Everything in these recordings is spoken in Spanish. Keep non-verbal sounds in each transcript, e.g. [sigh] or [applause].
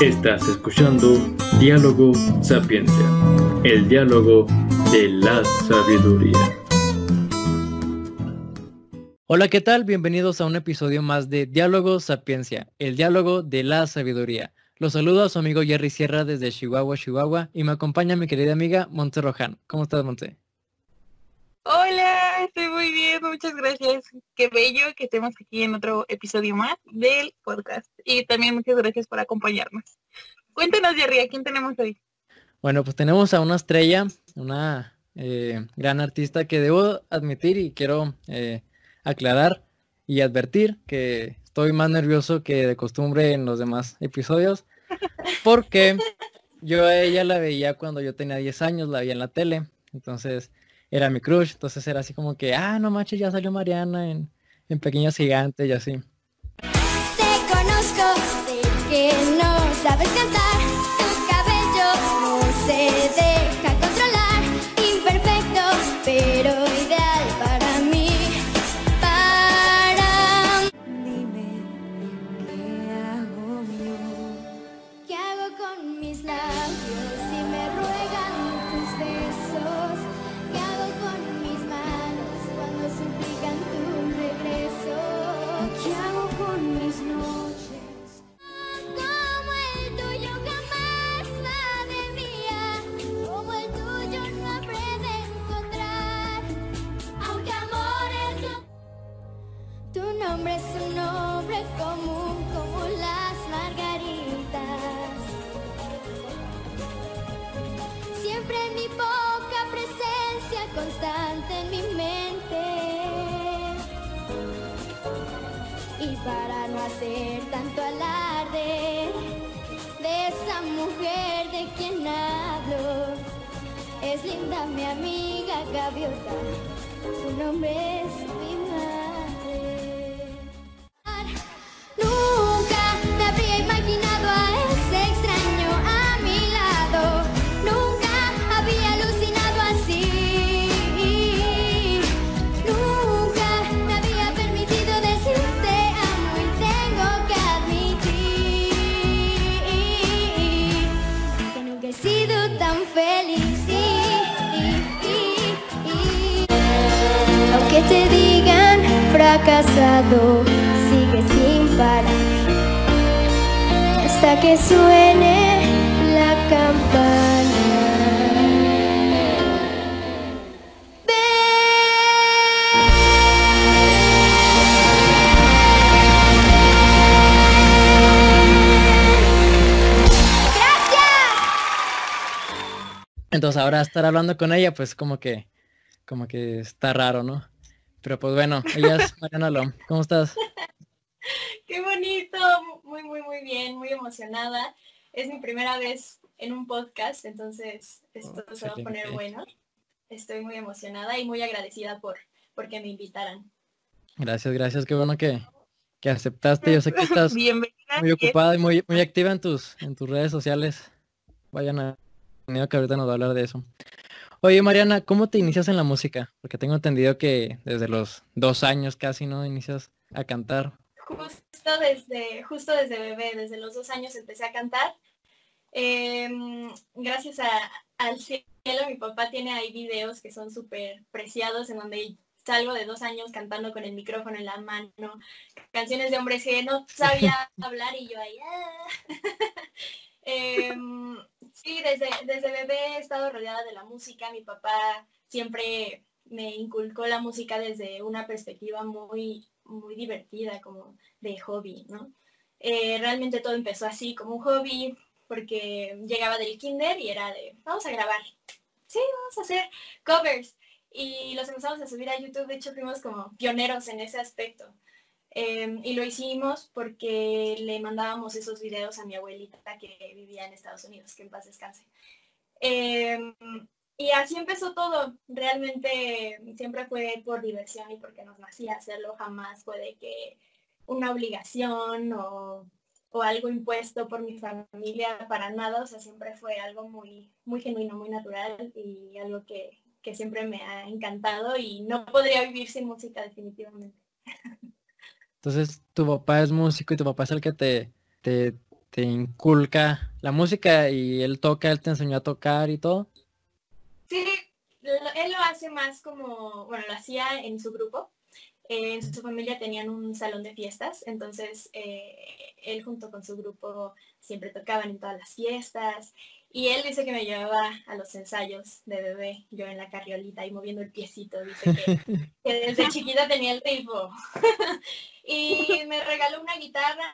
Estás escuchando Diálogo Sapiencia, el diálogo de la sabiduría. Hola, ¿qué tal? Bienvenidos a un episodio más de Diálogo Sapiencia, el diálogo de la sabiduría. Los saludo a su amigo Jerry Sierra desde Chihuahua, Chihuahua, y me acompaña mi querida amiga Monte Rojan. ¿Cómo estás, Monte? Hola, estoy muy bien, muchas gracias. Qué bello que estemos aquí en otro episodio más del podcast. Y también muchas gracias por acompañarnos. Cuéntanos, Jerry, ¿a quién tenemos hoy? Bueno, pues tenemos a una estrella, una eh, gran artista que debo admitir y quiero eh, aclarar y advertir que estoy más nervioso que de costumbre en los demás episodios porque yo a ella la veía cuando yo tenía 10 años, la veía en la tele. Entonces era mi crush, entonces era así como que, ah, no manches, ya salió Mariana en, en Pequeños Gigantes y así. Te conozco, sé que no sabes cantar, tu cabello no nombre es un nombre común como las margaritas. Siempre en mi poca presencia constante en mi mente. Y para no hacer tanto alarde de esa mujer de quien hablo, es linda mi amiga Gaviota, su nombre es fracasado, sigue sin parar hasta que suene la campana. Entonces ahora estar hablando con ella, pues como que, como que está raro, ¿no? Pero pues bueno, ella es [laughs] Mariana Lom. ¿Cómo estás? [laughs] Qué bonito, muy, muy, muy bien, muy emocionada. Es mi primera vez en un podcast, entonces esto Oh, se va a poner bueno. Estoy muy emocionada y muy agradecida por porque me invitaran. Gracias, gracias, qué bueno que, que aceptaste. Yo sé que estás [laughs] Bienvenida. muy ocupada y muy, muy activa en tus, en tus redes sociales. Vayan a que ahorita nos va a hablar de eso. Oye, Mariana, ¿cómo te inicias en la música? Porque tengo entendido que desde los dos años casi, ¿no? Inicias a cantar. Justo desde, justo desde bebé, desde los dos años empecé a cantar. Em, gracias a- al cielo, mi papá tiene ahí videos que son súper preciados en donde salgo de dos años cantando con el micrófono en la mano, canciones de hombres que no sabía [laughs] hablar y yo ahí. "Ah". Em, sí, desde, desde bebé he estado rodeada de la música. Mi papá siempre me inculcó la música desde una perspectiva muy, muy divertida, como de hobby, ¿no? Eh, realmente todo empezó así, como un hobby, porque llegaba del kinder y era de, vamos a grabar. Sí, vamos a hacer covers. Y los empezamos a subir a YouTube, de hecho fuimos como pioneros en ese aspecto. Eh, y lo hicimos porque le mandábamos esos videos a mi abuelita que vivía en Estados Unidos, que en paz descanse. Eh, y así empezó todo. Realmente siempre fue por diversión y porque nos nacía hacerlo. Jamás fue de que una obligación o, o algo impuesto por mi familia para nada. O sea, siempre fue algo muy, muy genuino, muy natural y algo que, que siempre me ha encantado y no podría vivir sin música definitivamente. [laughs] Entonces, tu papá es músico y tu papá es el que te, te, te inculca la música y él toca, él te enseñó a tocar y todo. Sí, él lo hace más como, bueno, lo hacía en su grupo. en su familia tenían un salón de fiestas, entonces eh, él junto con su grupo siempre tocaban en todas las fiestas. Y él dice que me llevaba a los ensayos de bebé, yo en la carriolita y moviendo el piecito. Dice [laughs] que, desde chiquita tenía el ritmo. [laughs] y me regaló una guitarra,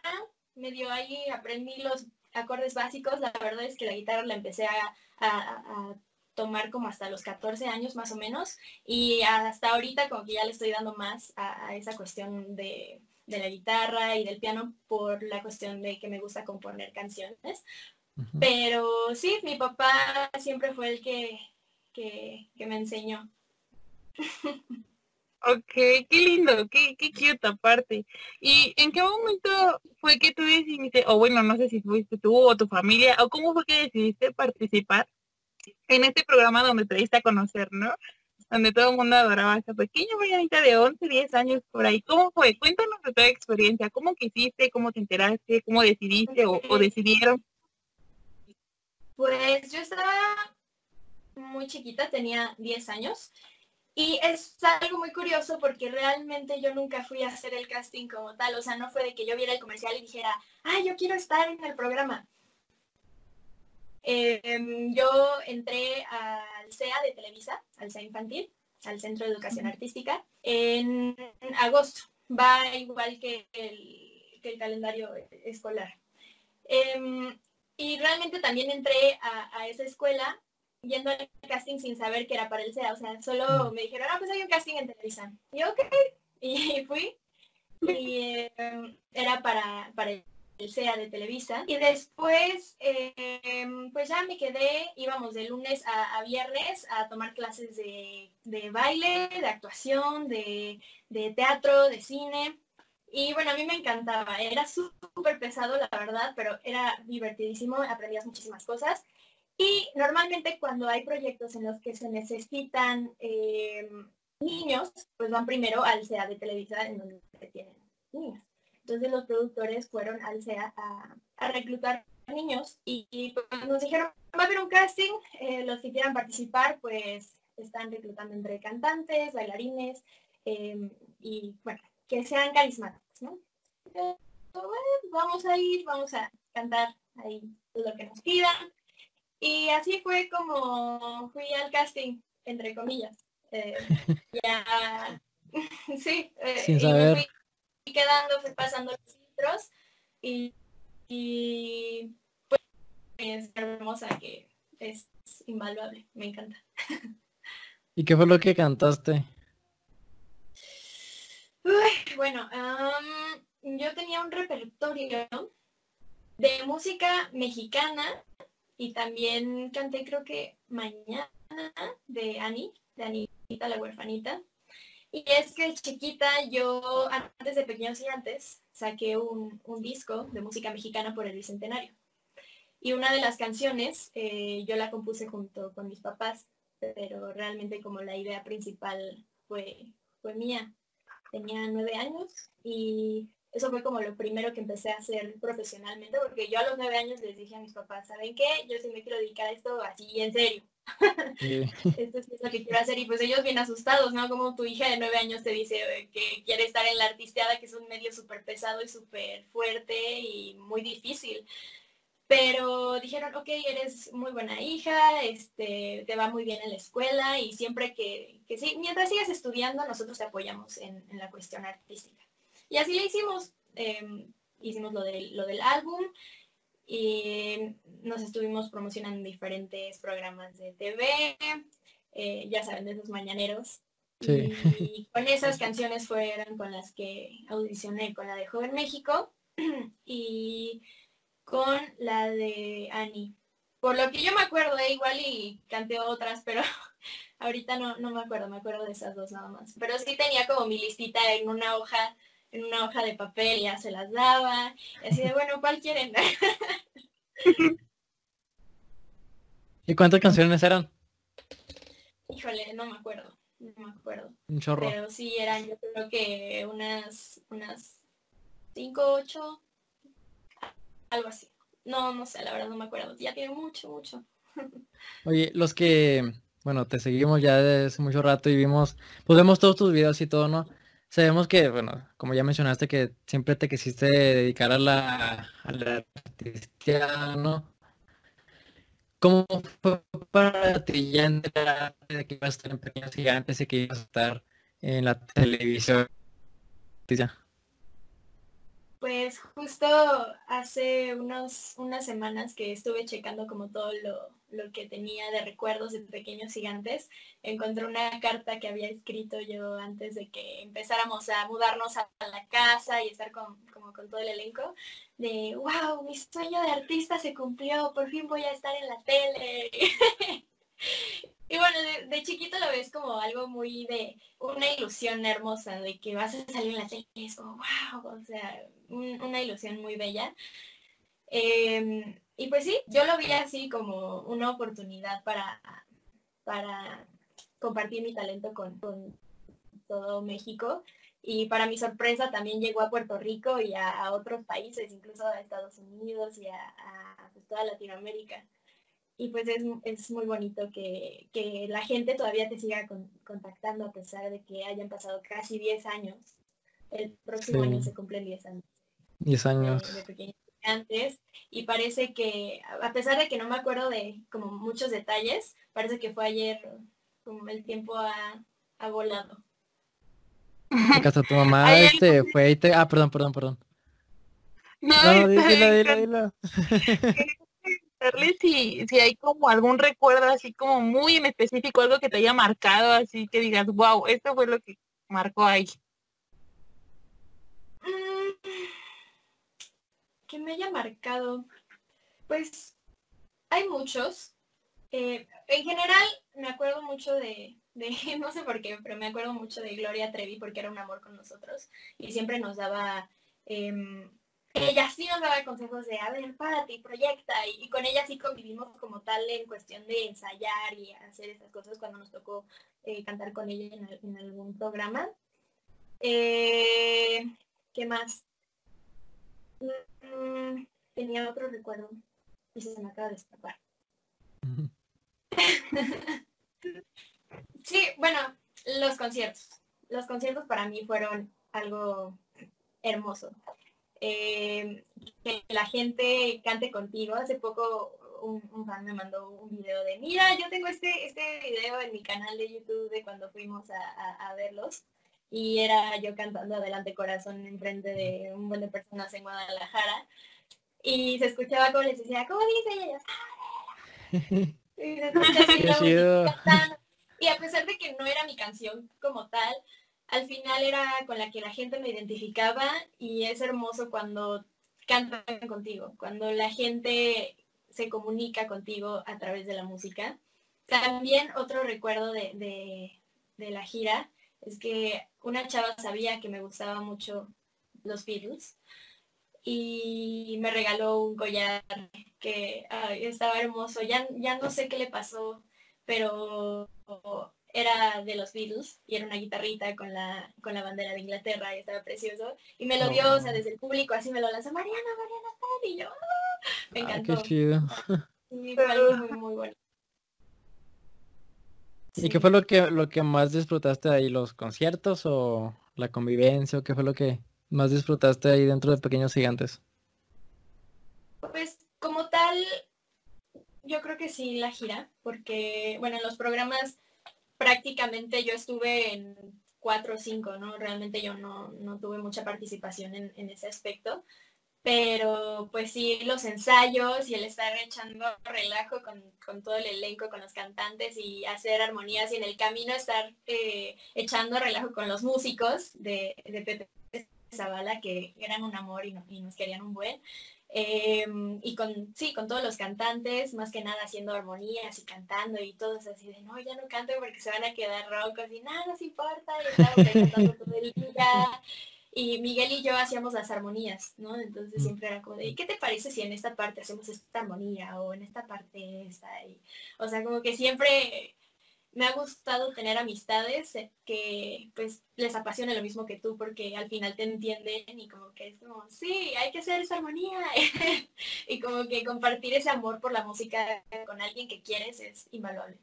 me dio ahí, aprendí los acordes básicos. La verdad es que la guitarra la empecé a tomar como hasta los 14 años más o menos y hasta ahorita como que ya le estoy dando más a, esa cuestión de, la guitarra y del piano por la cuestión de que me gusta componer canciones. Pero sí, mi papá siempre fue el que, que, me enseñó. Ok, qué lindo, qué, qué cute aparte. ¿Y en qué momento fue que tú decidiste, o bueno, no sé si fuiste tú o tu familia, o cómo fue que decidiste participar en este programa donde te diste a conocer, ¿no? Donde todo el mundo adoraba a esa pequeña Marianita de 11, 10 años por ahí. ¿Cómo fue? Cuéntanos de tu experiencia. ¿Cómo quisiste? ¿Cómo te enteraste? ¿Cómo decidiste o, decidieron? Pues yo estaba muy chiquita, tenía 10 años. Y es algo muy curioso porque realmente yo nunca fui a hacer el casting como tal. O sea, no fue de que yo viera el comercial y dijera, ah, yo quiero estar en el programa. Em, yo entré al CEA de Televisa, al CEA Infantil, al Centro de Educación Artística, en agosto. Va igual que el, calendario escolar. Em, y realmente también entré a, esa escuela yendo al casting sin saber que era para el CEA. O sea, solo me dijeron, ah, pues hay un casting en Televisa. Y ok, [laughs] y fui. Y em, era para, para el SEA de Televisa. Y después, em, pues ya me quedé, íbamos de lunes a, viernes a tomar clases de, baile, de actuación, de, teatro, de cine. Y bueno, a mí me encantaba, era súper pesado, la verdad, pero era divertidísimo, aprendías muchísimas cosas. Y normalmente cuando hay proyectos en los que se necesitan em, niños, pues van primero al SEA de Televisa, en donde tienen niños. Entonces los productores fueron al CEA a, reclutar niños y, pues, nos dijeron, va a haber un casting, eh, los que quieran participar pues están reclutando entre cantantes, bailarines em, y bueno, que sean carismáticos, ¿no? vamos a ir, vamos a cantar ahí lo que nos pidan. Y así fue como fui al casting, entre comillas. Eh, [laughs] ya, [laughs] sí. Eh, Sin saber quedando, fui pasando los filtros y, y pues es hermosa que es invaluable, me encanta. [laughs] ¿Y qué fue lo que cantaste? Bueno, yo tenía un repertorio de música mexicana y también canté creo que Mañana de Annie, de Anita la huerfanita. Y es que chiquita yo, antes de Pequeños antes saqué un, disco de música mexicana por el Bicentenario. Y una de las canciones eh, yo la compuse junto con mis papás, pero realmente como la idea principal fue, fue mía. Tenía nueve años y eso fue como lo primero que empecé a hacer profesionalmente, porque yo a los nueve años les dije a mis papás, ¿saben qué? Yo sí me quiero dedicar a esto así en serio. [laughs] Esto es lo que quiero hacer y pues ellos bien asustados, ¿no? Como tu hija de nueve años te dice que quiere estar en la artisteada, que es un medio súper pesado y súper fuerte y muy difícil. Pero dijeron, ok, eres muy buena hija, este, te va muy bien en la escuela y siempre que, que sí, mientras sigas estudiando, nosotros te apoyamos en, en la cuestión artística. Y así le hicimos. Em, hicimos lo, de, lo del álbum y nos estuvimos promocionando en diferentes programas de TV, eh, ya saben, de esos mañaneros. Y, con esas canciones fueron con las que audicioné con la de Joven México [clears throat] y con la de Annie. Por lo que yo me acuerdo, eh, igual y canté otras, pero [laughs] ahorita no, no me acuerdo, me acuerdo de esas dos nada más. Pero sí tenía como mi listita en una hoja en una hoja de papel, ya se las daba, y así de, bueno, ¿cuál quieren? [laughs] ¿Y cuántas canciones eran? Híjole, no me acuerdo, no me acuerdo. Un chorro. Pero sí eran, yo creo que unas, unas cinco, ocho, algo así. no, no sé, la verdad no me acuerdo. Ya tiene mucho, mucho. Oye, los que, bueno, te seguimos ya desde hace mucho rato y vimos, pues vemos todos tus videos y todo, ¿no? Sabemos que, bueno, como ya mencionaste, que siempre te quisiste dedicar a la, a la ¿no? ¿Cómo fue para ti ya entrar de que ibas a estar en Pequeños Gigantes y que ibas a estar en la televisión? Ya. Pues justo hace unos, unas semanas que estuve checando como todo lo, lo, que tenía de recuerdos de pequeños gigantes, encontré una carta que había escrito yo antes de que empezáramos a mudarnos a la casa y estar con, como con todo el elenco, de, wow, mi sueño de artista se cumplió, por fin voy a estar en la tele. [laughs] Y bueno, de, chiquito lo ves como algo muy de una ilusión hermosa, de que vas a salir en la tele, es como, wow, o sea, una ilusión muy bella. Em, y pues sí, yo lo vi así como una oportunidad para, para compartir mi talento con, todo México. Y para mi sorpresa también llegó a Puerto Rico y a, otros países, incluso a Estados Unidos y a, pues, toda Latinoamérica y pues es, muy bonito que, la gente todavía te siga contactando a pesar de que hayan pasado casi 10 años. El próximo año se cumplen 10 años. 10 años. De, antes y parece que a pesar de que no me acuerdo de como muchos detalles, parece que fue ayer como el tiempo ha, volado. Hasta tu mamá [laughs] este fue y te... Ah, perdón, perdón, perdón. No, no dilo, dilo, dilo. [laughs] si, si hay como algún recuerdo así como muy en específico, algo que te haya marcado, así que digas, wow, esto fue lo que marcó ahí. Mm, que me haya marcado. Pues hay muchos. Eh, en general me acuerdo mucho de, de, [laughs] no sé por qué, pero me acuerdo mucho de Gloria Trevi porque era un amor con nosotros y siempre nos daba em, ella sí nos daba consejos de, a ver, párate y proyecta, y, con ella sí convivimos como tal en cuestión de ensayar y hacer esas cosas cuando nos tocó eh, cantar con ella en, algún programa. Eh, ¿Qué más? Mm, tenía otro recuerdo y se me acaba de escapar. [laughs] sí, bueno, los conciertos. Los conciertos para mí fueron algo hermoso. Eh, que la gente cante contigo. Hace poco un, fan me mandó un video de, mira, yo tengo este, este video en mi canal de YouTube de cuando fuimos a, verlos. Y era yo cantando Adelante Corazón en frente de un buen de personas en Guadalajara. Y se escuchaba como les decía, ¿cómo dice? Y, [laughs] y a pesar de que no era mi canción como tal, al final era con la que la gente me identificaba y es hermoso cuando cantan contigo, cuando la gente se comunica contigo a través de la música. También otro recuerdo de, la gira es que una chava sabía que me gustaba mucho los Beatles y me regaló un collar que estaba hermoso. Ya, ya no sé qué le pasó, pero era de los Beatles y era una guitarrita con la, con la bandera de Inglaterra y estaba precioso. Y me lo dio, o sea, desde el público así me lo lanzó, Mariana, Mariana, y yo, ¡ah! me encantó. qué chido. Y [laughs] fue algo muy, muy bueno. ¿Y qué fue lo que, lo que más disfrutaste ahí? ¿Los conciertos o la convivencia? ¿O qué fue lo que más disfrutaste ahí dentro de Pequeños Gigantes? Pues como tal, yo creo que sí la gira, porque, bueno, en los programas prácticamente yo estuve en cuatro o cinco, ¿no? Realmente yo no, tuve mucha participación en, ese aspecto, pero pues sí, los ensayos y el estar echando relajo con, todo el elenco, con los cantantes y hacer armonías y en el camino estar eh, echando relajo con los músicos de, de Pepe Zavala, que eran un amor y nos querían un buen. Em, y con, sí, con todos los cantantes, más que nada haciendo armonías y cantando y todos así de, no, ya no canto porque se van a quedar rocos y nada, no importa, y cantando todo el día. Y Miguel y yo hacíamos las armonías, ¿no? Entonces siempre era como de, ¿qué te parece si en esta parte hacemos esta armonía o en esta parte esta? Y, o sea, como que siempre me ha gustado tener amistades eh, que pues les apasiona lo mismo que tú porque al final te entienden y como que es como, sí, hay que hacer esa armonía [laughs] y como que compartir ese amor por la música con alguien que quieres es invaluable.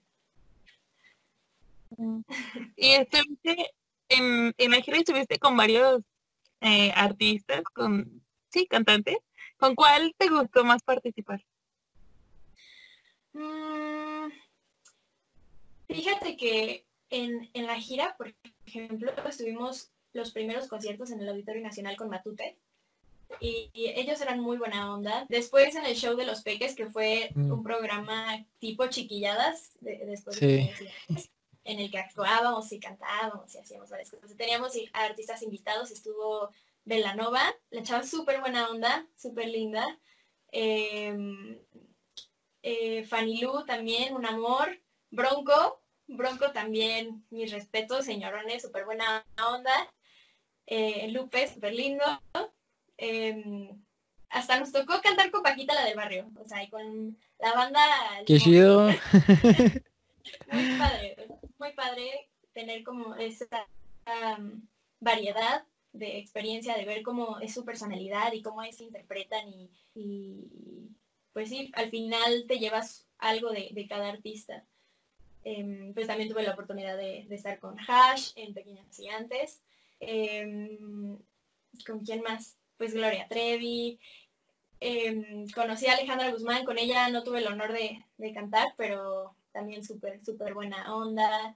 [laughs] Y estuviste en, gira estuviste con varios eh, artistas, con, sí, cantantes. ¿Con cuál te gustó más participar? Mm, fíjate que en, en, la gira, por ejemplo, estuvimos los primeros conciertos en el Auditorio Nacional con Matute. Y, ellos eran muy buena onda. Después en el show de los peques, que fue mm. un programa tipo chiquilladas, después de en el que actuábamos y cantábamos y hacíamos varias cosas. Teníamos artistas invitados, estuvo Belanova, la chava súper buena onda, súper linda. Em, eh, Fanny Lu también, un amor. Bronco, Bronco también, mis respetos, señorones, súper buena onda. Eh, Lupe, súper lindo. Em, hasta nos tocó cantar con Paquita la del barrio, o sea, y con la banda. ¡Qué chido! [laughs] muy padre, muy padre tener como esa variedad de experiencia, de ver cómo es su personalidad y cómo es interpretan y, pues sí, al final te llevas algo de, cada artista. Em, pues también tuve la oportunidad de, estar con Hash en Pequeñas Gigantes. Em, ¿Con quién más? Pues Gloria Trevi. Em, conocí a Alejandra Guzmán, con ella no tuve el honor de, de cantar, pero también súper, súper buena onda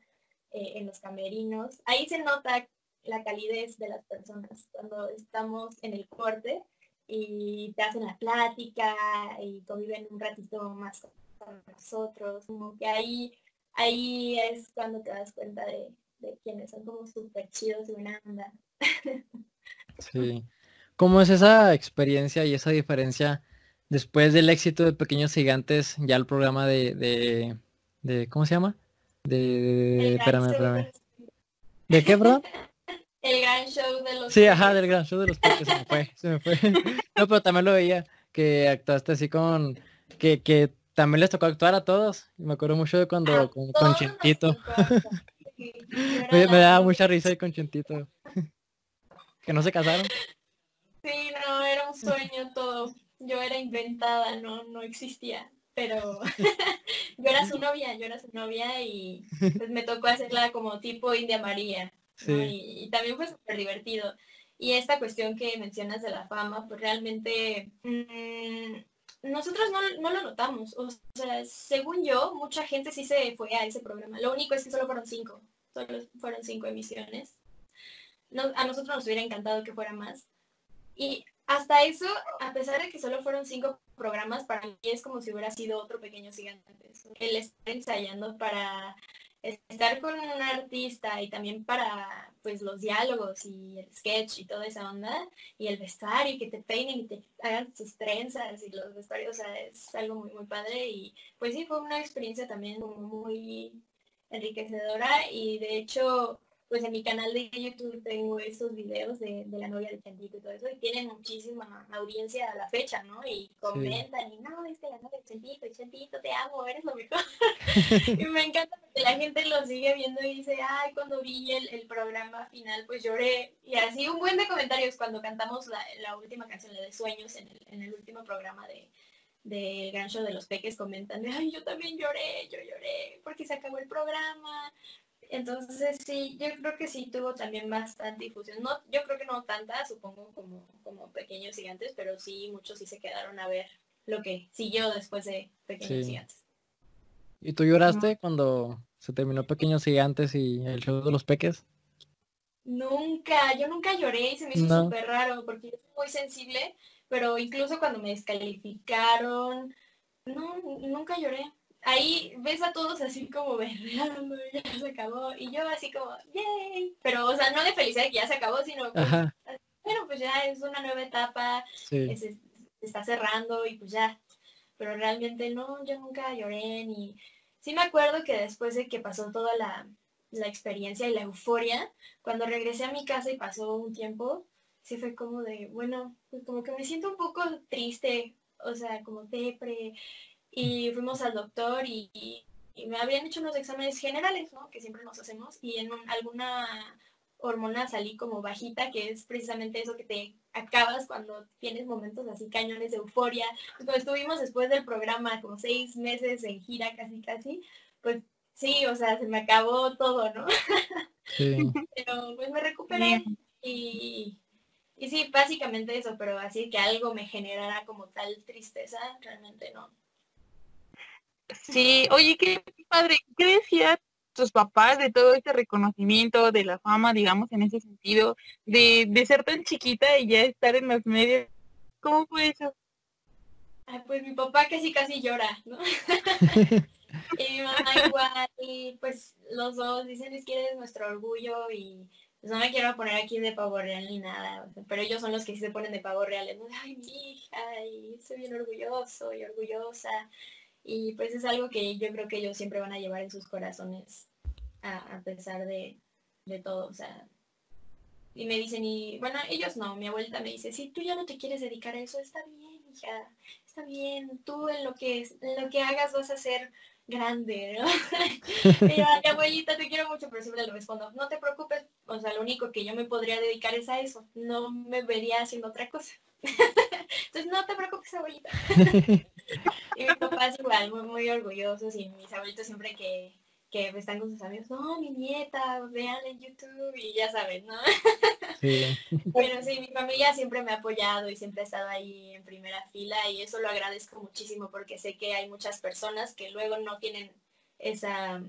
eh, en los camerinos. Ahí se nota la calidez de las personas cuando estamos en el corte y te hacen la plática y conviven un ratito más con nosotros, como que ahí, ahí es cuando te das cuenta de, de quienes son como súper chidos y buena onda. Sí. ¿Cómo es esa experiencia y esa diferencia después del éxito de Pequeños Gigantes, ya el programa de, de, de ¿cómo se llama? De, de espérame, espérame. ¿De qué, bro? [laughs] El gran show de los Sí, ajá, del gran show de los peques, se me fue, se me fue. [laughs] No, pero también lo veía, que actuaste así con, que, que también les tocó actuar a todos. Me acuerdo mucho de cuando con, con Chentito. [laughs] me, me, daba mucha risa ahí con Chentito. [laughs] que no se casaron. Sí, no, era un sueño todo. Yo era inventada, no, no existía. Pero [laughs] yo era su novia, yo era su novia y pues me tocó hacerla como tipo India María. Y, también fue súper divertido. Y esta cuestión que mencionas de la fama, pues realmente mm, nosotros no, lo notamos. O sea, según yo, mucha gente sí se fue a ese programa. Lo único es que solo fueron cinco. Solo fueron cinco emisiones. a nosotros nos hubiera encantado que fuera más. Y hasta eso, a pesar de que solo fueron cinco programas, para mí es como si hubiera sido otro pequeño gigante. El estar ensayando para estar con un artista y también para pues los diálogos y el sketch y toda esa onda y el vestuario y que te peinen y te hagan sus trenzas y los vestuarios, o sea, es algo muy muy padre. Y pues sí fue una experiencia también muy enriquecedora y de hecho pues en mi canal de YouTube tengo estos videos de, la novia de Chantito y todo eso, y tienen muchísima audiencia a la fecha, ¿no? Y comentan, y no, es que la novia de Chantito, y Chantito, te amo, eres lo mejor. [laughs] y me encanta porque la gente lo sigue viendo y dice, ay, cuando vi el, el programa final, pues lloré. Y así un buen de comentarios cuando cantamos la, la última canción, la de Sueños, en el, en el último programa de, del gran show de los peques comentan, ay, yo también lloré, yo lloré, porque se acabó el programa, entonces sí, yo creo que sí tuvo también bastante difusión. No, yo creo que no tanta, supongo, como, como Pequeños Gigantes, pero sí, muchos sí se quedaron a ver lo que siguió después de Pequeños Gigantes. ¿Y tú lloraste cuando se terminó Pequeños Gigantes y el show de los peques? Nunca, yo nunca lloré y se me hizo súper raro porque yo soy muy sensible, pero incluso cuando me descalificaron, no, nunca lloré ahí ves a todos así como berreando, ya se acabó, y yo así como, yay, pero o sea, no de felicidad que ya se acabó, sino pues, bueno, pues ya es una nueva etapa, se, está cerrando y pues ya, pero realmente no, yo nunca lloré ni, sí me acuerdo que después de que pasó toda la, la experiencia y la euforia, cuando regresé a mi casa y pasó un tiempo, sí fue como de, bueno, pues como que me siento un poco triste, o sea, como depre, y fuimos al doctor y, y me habían hecho unos exámenes generales, ¿no? Que siempre nos hacemos, y en alguna hormona salí como bajita, que es precisamente eso que te acabas cuando tienes momentos así cañones de euforia. Cuando estuvimos después del programa como seis meses en gira casi casi, pues sí, o sea, se me acabó todo, ¿no? Sí. [laughs] pero pues me recuperé y, y sí, básicamente eso, pero así que algo me generara como tal tristeza, realmente no. Sí, oye, qué padre, ¿qué decía tus papás de todo este reconocimiento, de la fama, digamos, en ese sentido, de, de ser tan chiquita y ya estar en los medios? ¿Cómo fue eso? pues mi papá casi casi llora, ¿no? [laughs] y mi mamá igual, y pues los dos dicen es que eres nuestro orgullo y pues no me quiero poner aquí de pavo real ni nada, pero ellos son los que sí se ponen de pavo real, ay mi hija, y estoy bien orgulloso y orgullosa. Y pues es algo que yo creo que ellos siempre van a llevar en sus corazones a, pesar de, de, todo. O sea, y me dicen, y bueno, ellos no, mi abuelita me dice, si tú ya no te quieres dedicar a eso, está bien, hija, está bien, tú en lo que, en lo que hagas vas a ser grande, ¿no? [laughs] y yo, abuelita, te quiero mucho, pero siempre le respondo, no te preocupes, o sea, lo único que yo me podría dedicar es a eso, no me vería haciendo otra cosa. [laughs] Entonces, no te preocupes, abuelita. [laughs] [laughs] y mi papá es igual, muy, muy orgullosos y mis abuelitos siempre que, que están con sus amigos, no, mi nieta, vean en YouTube y ya saben, ¿no? Sí. [laughs] Pero sí, mi familia siempre me ha apoyado y siempre ha estado ahí en primera fila y eso lo agradezco muchísimo porque sé que hay muchas personas que luego no tienen esa,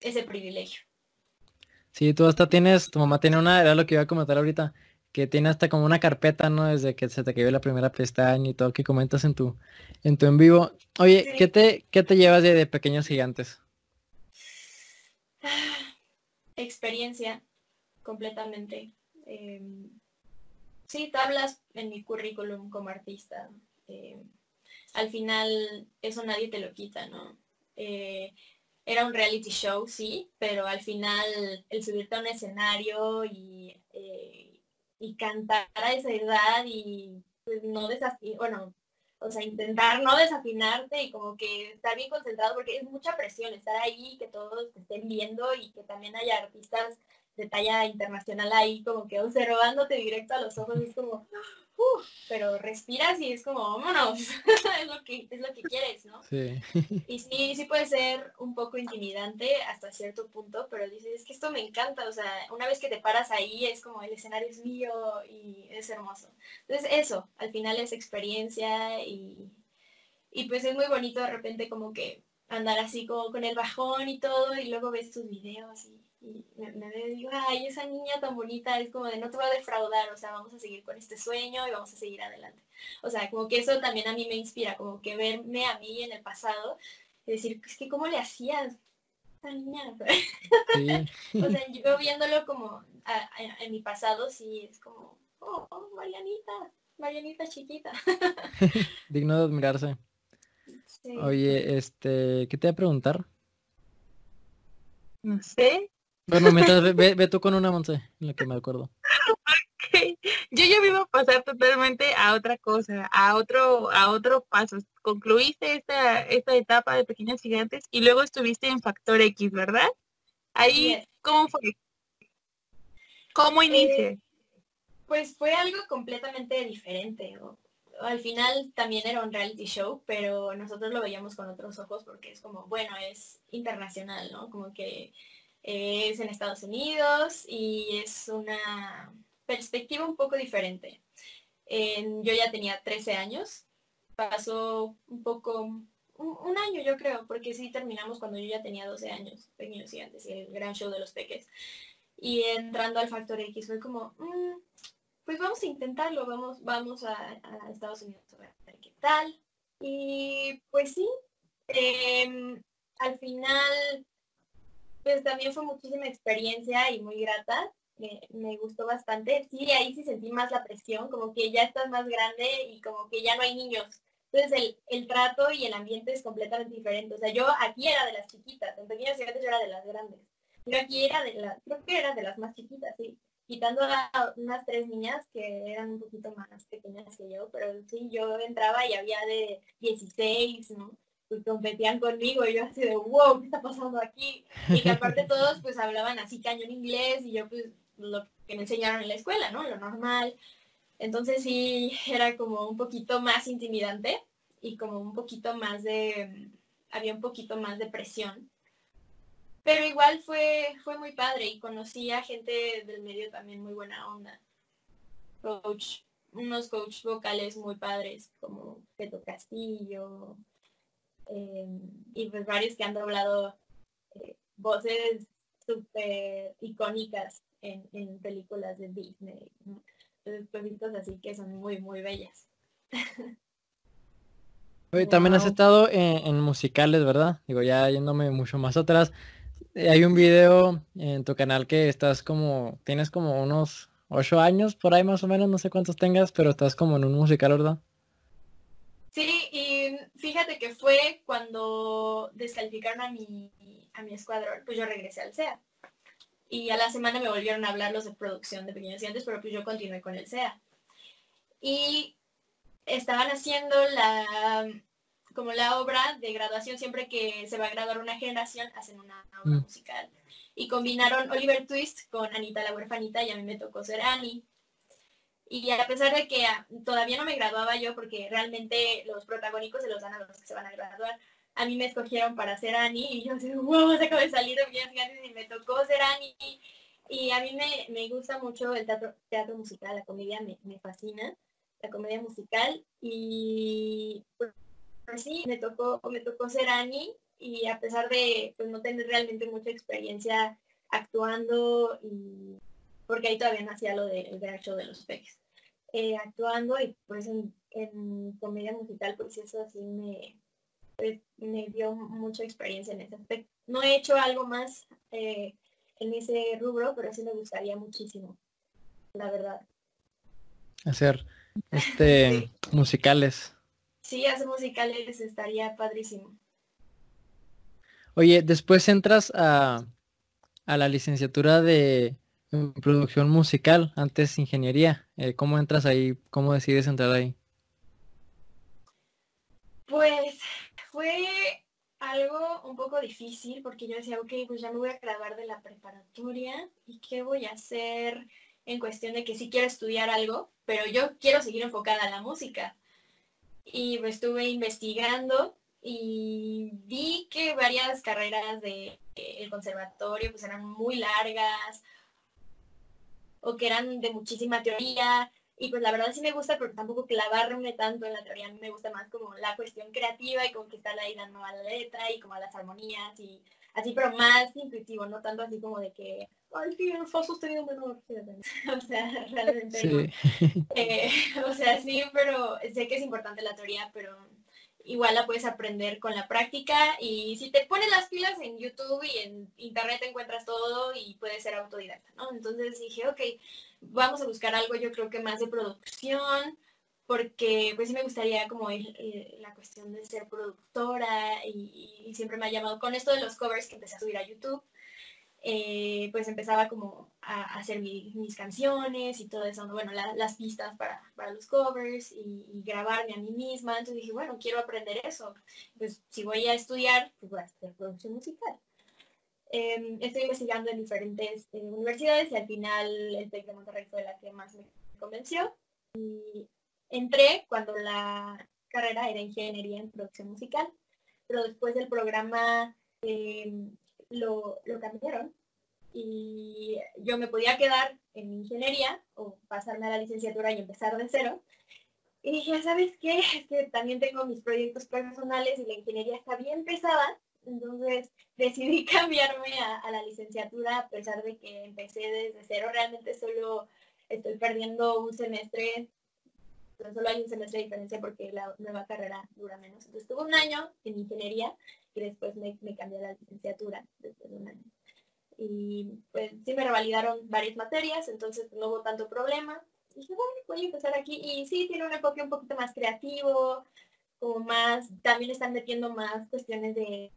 ese privilegio. Sí, tú hasta tienes, tu mamá tiene una, era lo que iba a comentar ahorita, que tiene hasta como una carpeta, ¿no? Desde que se te cayó la primera pestaña y todo que comentas en tu, en tu en vivo. Oye, ¿qué, te, ¿qué te llevas de Pequeños Gigantes? [sighs] experiencia completamente. Em, sí, tablas en mi currículum como artista. Em, al final eso nadie te lo quita, ¿no? Eh, era un reality show, sí, pero al final el subirte a un escenario y, eh, y cantar a esa edad y pues, no desafío, bueno, o sea, intentar no desafinarte y como que estar bien concentrado porque es mucha presión estar ahí, que todos te estén viendo y que también haya artistas de talla internacional ahí como que observándote directo a los ojos es como pero respiras y es como vámonos [laughs] es lo que es lo que quieres no sí. y sí sí puede ser un poco intimidante hasta cierto punto pero dices es que esto me encanta o sea una vez que te paras ahí es como el escenario es mío y es hermoso entonces eso al final es experiencia y y pues es muy bonito de repente como que andar así como con el bajón y todo y luego ves tus videos y y me, me digo, ay, esa niña tan bonita es como de no te voy a defraudar, o sea, vamos a seguir con este sueño y vamos a seguir adelante. O sea, como que eso también a mí me inspira, como que verme a mí en el pasado y decir, es que cómo le hacías esa niña. [laughs] o sea, yo viéndolo como en mi pasado, sí, es como, oh, oh Marianita, Marianita chiquita. [laughs] Digno de admirarse. Oye, este, ¿qué te voy a preguntar? No sé. Bueno, mientras [laughs] ve, tú con una Monse, en lo que me acuerdo. Yo ya me iba a pasar totalmente a otra cosa, a otro, a otro paso. Concluiste esta, esta etapa de pequeños gigantes y luego estuviste en Factor X, ¿verdad? Ahí, ¿cómo fue? ¿Cómo eh, inicia? pues fue algo completamente diferente. Al final también era un reality show, pero nosotros lo veíamos con otros ojos porque es como, bueno, es internacional, ¿no? Como que es en Estados Unidos y es una perspectiva un poco diferente. yo ya tenía 13 años, pasó un poco, un, año yo creo, porque sí terminamos cuando yo ya tenía 12 años, pequeños gigantes, y el gran show de los peques. Y entrando al Factor X fue como, mm, pues vamos a intentarlo, vamos, vamos a, Estados Unidos a ver qué tal. Y pues sí, em, al final pues también fue muchísima experiencia y muy grata. Me, gustó bastante. Sí, ahí sí sentí más la presión, como que ya estás más grande y como que ya no hay niños. Entonces el, trato y el ambiente es completamente diferente. O sea, yo aquí era de las chiquitas, en pequeños yo era de las grandes. Yo aquí era de las, creo que era de las más chiquitas, sí. Quitando a unas tres niñas que eran un poquito más pequeñas que yo, pero sí, yo entraba y había de 16, ¿no? pues competían conmigo y yo así de wow, ¿qué está pasando aquí? Y que aparte [laughs] todos pues hablaban así cañón inglés y yo pues lo que me enseñaron en la escuela, ¿no? Lo normal. Entonces sí era como un poquito más intimidante y como un poquito más de, había un poquito más de presión. Pero igual fue, fue muy padre y conocí a gente del medio también muy buena onda. Coach, unos coach vocales muy padres como Peto Castillo, Em, y pues varios que han doblado eh, voces súper icónicas en, películas de Disney. ¿no? Entonces, así que son muy, muy bellas. [laughs] también has estado en, musicales, ¿verdad? Digo, ya yéndome mucho más atrás. Eh, hay un video en tu canal que estás como, tienes como unos ocho años por ahí más o menos, no sé cuántos tengas, pero estás como en un musical, ¿verdad? Sí, y fíjate que fue cuando descalificaron a mi, a mi escuadrón, pues yo regresé al SEA. Y a la semana me volvieron a hablar los de producción de Pequeños Dientes, pero pues yo continué con el SEA. Y estaban haciendo la como la obra de graduación, siempre que se va a graduar una generación, hacen una obra mm. musical. Y combinaron Oliver Twist con Anita la huerfanita y a mí me tocó ser Annie. Y a pesar de que todavía no me graduaba yo, porque realmente los protagónicos se los dan a los que se van a graduar, a mí me escogieron para ser Annie y yo así, [laughs] wow, se acaba de salir de bien y me tocó ser Annie. Y a mí me, gusta mucho el teatro, teatro musical, la comedia me, fascina, la comedia musical. Y pues, sí, me tocó, me tocó ser Annie y a pesar de pues, no tener realmente mucha experiencia actuando y porque ahí todavía no hacía lo del gran show de los peques. Eh, actuando y pues en, comedia musical, pues eso así me, pues, me dio mucha experiencia en ese aspecto. No he hecho algo más eh, en ese rubro, pero sí me gustaría muchísimo, la verdad. Hacer [laughs] este musicales. Sí, hacer musicales estaría padrísimo. Oye, después entras a, a la licenciatura de producción musical, antes ingeniería. Eh, ¿Cómo entras ahí? ¿Cómo decides entrar ahí? Pues fue algo un poco difícil porque yo decía, ok, pues ya me voy a graduar de la preparatoria y qué voy a hacer en cuestión de que sí quiero estudiar algo, pero yo quiero seguir enfocada a la música. Y pues estuve investigando y vi que varias carreras del de, conservatorio pues eran muy largas o que eran de muchísima teoría. Y pues la verdad sí me gusta, pero tampoco clavarme tanto en la teoría. Me gusta más como la cuestión creativa y como que está ahí dando a la letra y como a las armonías y así, pero más intuitivo, no tanto así como de que, ay, sí, el fa sostenido menor. o sea, realmente no. [laughs] Eh, [laughs] o sea, sí, pero sé que es importante la teoría, pero igual la puedes aprender con la práctica y si te pones las pilas en YouTube y en internet encuentras todo y puedes ser autodidacta, ¿no? Entonces dije, ok, vamos a buscar algo yo creo que más de producción, porque pues sí me gustaría como la cuestión de ser productora y, siempre me ha llamado con esto de los covers que empecé a subir a YouTube. Eh, pues empezaba como a, hacer mis canciones y todo eso, bueno, las pistas para, los covers y, grabarme a mí misma. Entonces dije, bueno, quiero aprender eso. Pues si voy a estudiar, pues voy a hacer producción musical. Em, estoy investigando en diferentes eh, universidades y al final el TEC de Monterrey fue la que más me convenció. Entré cuando la carrera era ingeniería en producción musical, pero después del programa em, lo, lo cambiaron y yo me podía quedar en ingeniería o pasarme a la licenciatura y empezar de cero. Y dije, ¿sabes qué? [laughs] Es que también tengo mis proyectos personales y la ingeniería está bien pesada. Entonces decidí [laughs] cambiarme a, la licenciatura a pesar de que empecé desde cero. Realmente solo estoy perdiendo un semestre. Solo hay un semestre de diferencia porque la nueva carrera dura menos. Entonces tuve un año en ingeniería y después me, me cambié a la licenciatura después de un año. Y pues sí me revalidaron varias materias, entonces no hubo tanto problema. Y dije, bueno, voy a empezar aquí. Y sí, tiene un enfoque un poquito más creativo, como más, también están metiendo más cuestiones de,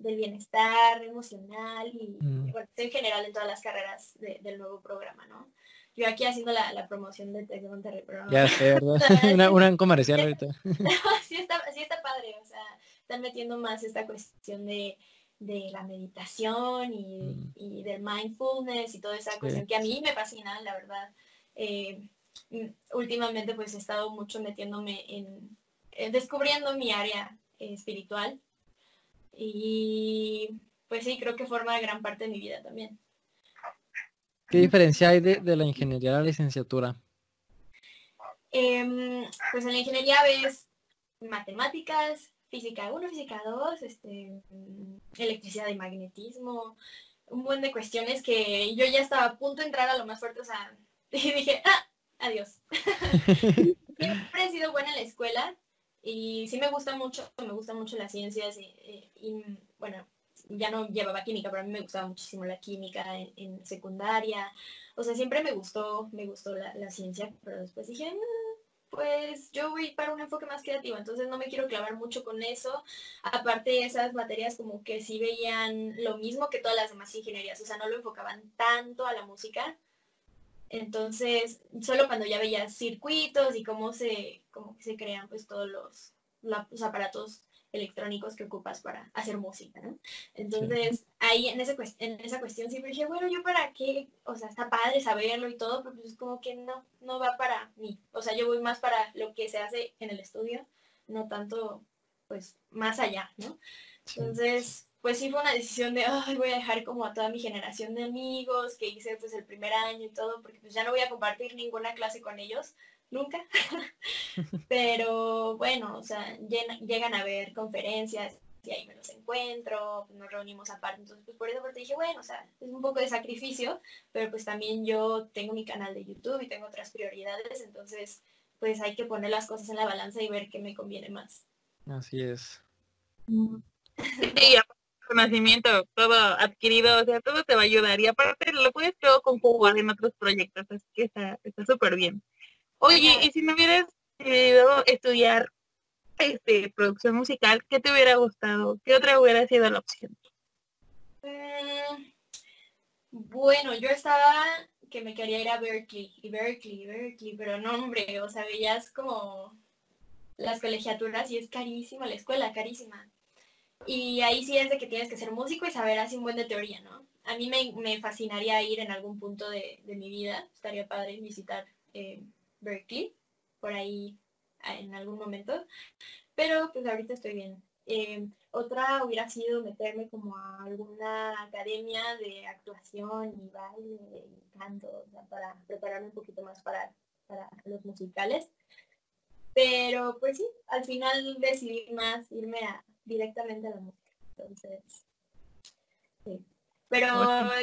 del bienestar emocional y, mm. bueno, en general en todas las carreras del nuevo programa, ¿no? Yo aquí haciendo la, la promoción de Tec de Monterrey, pero no. Ya sé, ¿verdad? [laughs] una, una comercial ahorita. [laughs] sí, está, sí está padre, o sea, están metiendo más esta cuestión de, de la meditación y, Mm. y del mindfulness y toda esa cuestión que a mí me fascina, la verdad. Eh, mm, últimamente pues he estado mucho metiéndome en, eh, descubriendo mi área eh, espiritual y pues sí, creo que forma gran parte de mi vida también. ¿Qué diferencia hay de, de la ingeniería a la licenciatura? Em, pues en la ingeniería ves matemáticas, física 1, física 2, este, electricidad y magnetismo, un buen de cuestiones que yo ya estaba a punto de entrar a lo más fuerte, o sea, [laughs] y dije, ah, adiós. [laughs] Siempre he sido buena en la escuela y sí me gusta mucho, me gustan mucho las ciencias y, y- y, bueno, ya no llevaba química, pero a mí me gustaba muchísimo la química en, secundaria. O sea, siempre me gustó, me gustó la, ciencia, pero después dije, "Mm, pues yo voy para un enfoque más creativo, entonces no me quiero clavar mucho con eso. Aparte, esas materias como que sí veían lo mismo que todas las demás ingenierías, o sea, no lo enfocaban tanto a la música. Entonces, solo cuando ya veías circuitos y cómo se, cómo se crean pues todos los, los aparatos electrónicos que ocupas para hacer música, ¿no? Entonces, ahí en, ese, en esa cuestión siempre dije, bueno, ¿yo para qué? O sea, está padre saberlo y todo, pero pues como que no, no va para mí. O sea, yo voy más para lo que se hace en el estudio, no tanto, pues, más allá, ¿no? Entonces, pues sí fue una decisión de, ay, voy a dejar como a toda mi generación de amigos que hice pues el primer año y todo, porque pues ya no voy a compartir ninguna clase con ellos, nunca. [laughs] Pero bueno, o sea, llena- llegan a ver conferencias y ahí me los encuentro, pues, nos reunimos aparte, entonces pues por eso porque dije, bueno, o sea, es un poco de sacrificio, pero pues también yo tengo mi canal de YouTube y tengo otras prioridades, entonces pues hay que poner las cosas en la balanza y ver qué me conviene más. Así es. Sí, aparte, conocimiento, todo adquirido, o sea, todo te va a ayudar y aparte lo puedes todo conjugar en otros proyectos, así que está está súper bien. Oye, y si no hubieras querido estudiar este producción musical, ¿qué te hubiera gustado? ¿Qué otra hubiera sido la opción? Mm, Bueno, yo estaba que me quería ir a Berkeley, y Berkeley, Berkeley, pero no, hombre, o sea, veías como las colegiaturas y es carísima la escuela, carísima. Y ahí sí es de que tienes que ser músico y saber así un buen de teoría, ¿no? A mí me, me fascinaría ir en algún punto de, de mi vida, estaría padre visitar eh, Berkeley, por ahí ah, en algún momento, pero pues ahorita estoy bien. Eh, otra hubiera sido meterme como a alguna academia de actuación y baile y canto, o sea, para prepararme un poquito más para, para los musicales. Pero pues sí, al final decidí más irme a, directamente a la música. Entonces, sí. Pero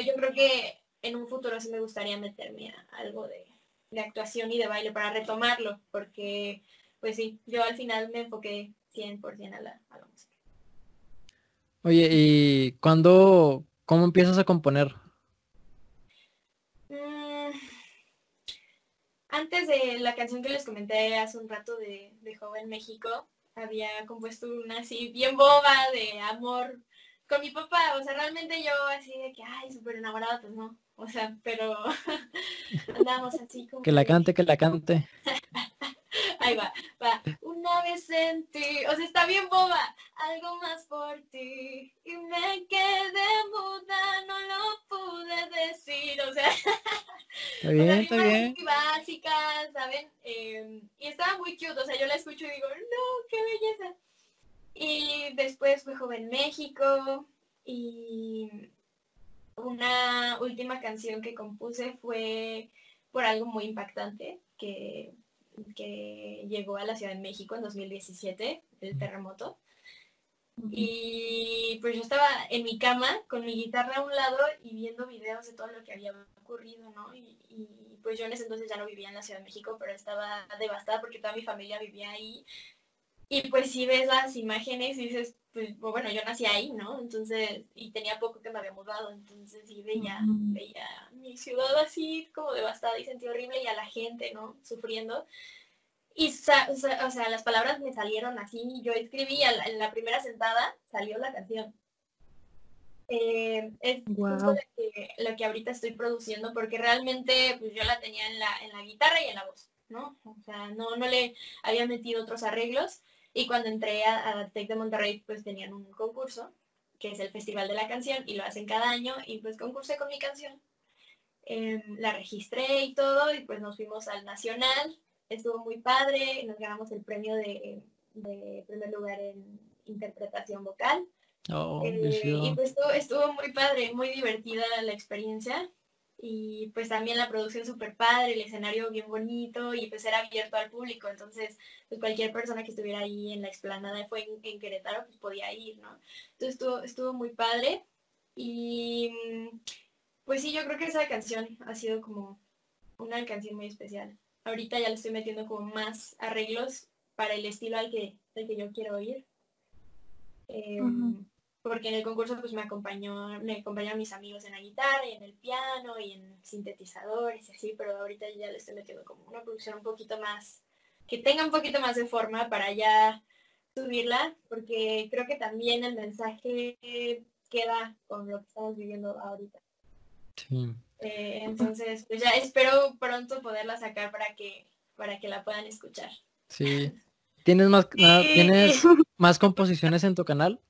yo creo que en un futuro sí me gustaría meterme a algo de, de actuación y de baile para retomarlo, porque pues sí, yo al final me enfoqué 100% a la, a la música. Oye, ¿y cuándo, cómo empiezas a componer? Mm, Antes de la canción que les comenté hace un rato de, de Joven México, había compuesto una así bien boba de amor con mi papá. O sea, realmente yo así de que, ay, súper enamorada, pues no. O sea, pero [laughs] andamos así como... Que la cante, que la cante. [laughs] Ahí va, va. Una vez sentí, o sea, está bien boba, algo más por ti. Y me quedé muda, no lo pude decir. O sea, Está o sea, bien, está bien. muy básicas, ¿saben? Eh, y estaba muy cute, o sea, yo la escucho y digo, no, qué belleza. Y después fue Joven México y una última canción que compuse fue por algo muy impactante que, que llegó a la Ciudad de México en 2017, el terremoto. Y pues yo estaba en mi cama con mi guitarra a un lado y viendo videos de todo lo que había ocurrido, ¿no? Y, y, pues yo en ese entonces ya no vivía en la Ciudad de México, pero estaba devastada porque toda mi familia vivía ahí. Y pues si ves las imágenes y dices, pues bueno, yo nací ahí, ¿no? Entonces, y tenía poco que me había mudado, entonces sí veía, veía mi ciudad así como devastada y sentí horrible y a la gente, ¿no? Sufriendo. Y, o sea, o sea, las palabras me salieron así, yo escribí a la- en la primera sentada, salió la canción. Eh, es justo Guau. lo que, lo que ahorita estoy produciendo porque realmente pues yo la tenía en la, en la guitarra y en la voz, ¿no? O sea, no, no le había metido otros arreglos y cuando entré a, a Tec de Monterrey pues tenían un concurso que es el Festival de la Canción y lo hacen cada año y pues concursé con mi canción. Em, la registré y todo y pues nos fuimos al Nacional, estuvo muy padre, nos ganamos el premio de, de primer lugar en interpretación vocal. Oh, Eh, y pues estuvo, estuvo muy padre, muy divertida la experiencia. Y pues también la producción súper padre, el escenario bien bonito y pues era abierto al público. Entonces, pues cualquier persona que estuviera ahí en la explanada fue en, en Querétaro, pues podía ir, ¿no? Entonces estuvo, estuvo muy padre. Y mm, pues sí, yo creo que esa canción ha sido como una canción muy especial. Ahorita ya le estoy metiendo como más arreglos para el estilo al que, al que yo quiero Ujú. Porque en el concurso pues me acompañó, me acompañaron mis amigos en la guitarra y en el piano y en sintetizadores y así, pero ahorita ya le estoy metiendo como una producción un poquito más, que tenga un poquito más de forma para ya subirla, porque creo que también el mensaje queda con lo que estamos viviendo ahorita. Sí. Eh, entonces, pues ya espero pronto poderla sacar para que, para que la puedan escuchar. Sí. ¿Tienes más, na- ¿Tienes [laughs] más composiciones en tu canal?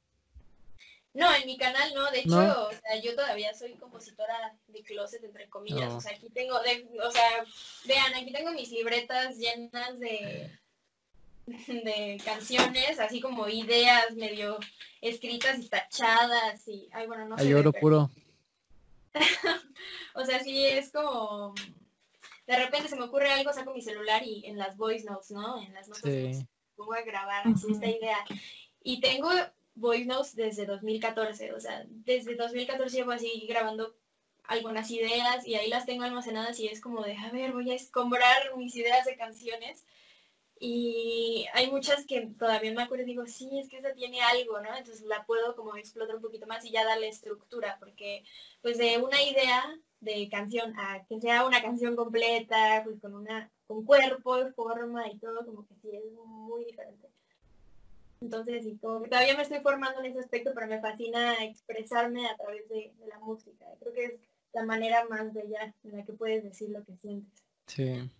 No, en mi canal no, de hecho, No. o sea, yo todavía soy compositora de closet, entre comillas. No. O sea, aquí tengo, de, o sea, vean, aquí tengo mis libretas llenas de, [laughs] de canciones, así como ideas medio escritas y tachadas y, ay, bueno, no sé. Hay oro puro. [laughs] O sea, sí es como, de repente se me ocurre algo, saco mi celular y en las voice notes, ¿no? En las notas Sí. pongo a grabar así esta idea. Y tengo voice notes desde 2014, o sea, desde 2014 llevo así grabando algunas ideas y ahí las tengo almacenadas y es como de, a ver, voy a escombrar mis ideas de canciones. Y hay muchas que todavía me acuerdo y digo, sí, es que esa tiene algo, ¿no? Entonces la puedo como explotar un poquito más y ya darle estructura, porque pues de una idea de canción a que sea una canción completa, pues con una, con cuerpo, forma y todo, como que sí es muy diferente. Entonces sí, como que todavía me estoy formando en ese aspecto, pero me fascina expresarme a través de, de la música. Creo que es la manera más bella en la que puedes decir lo que sientes. Sí.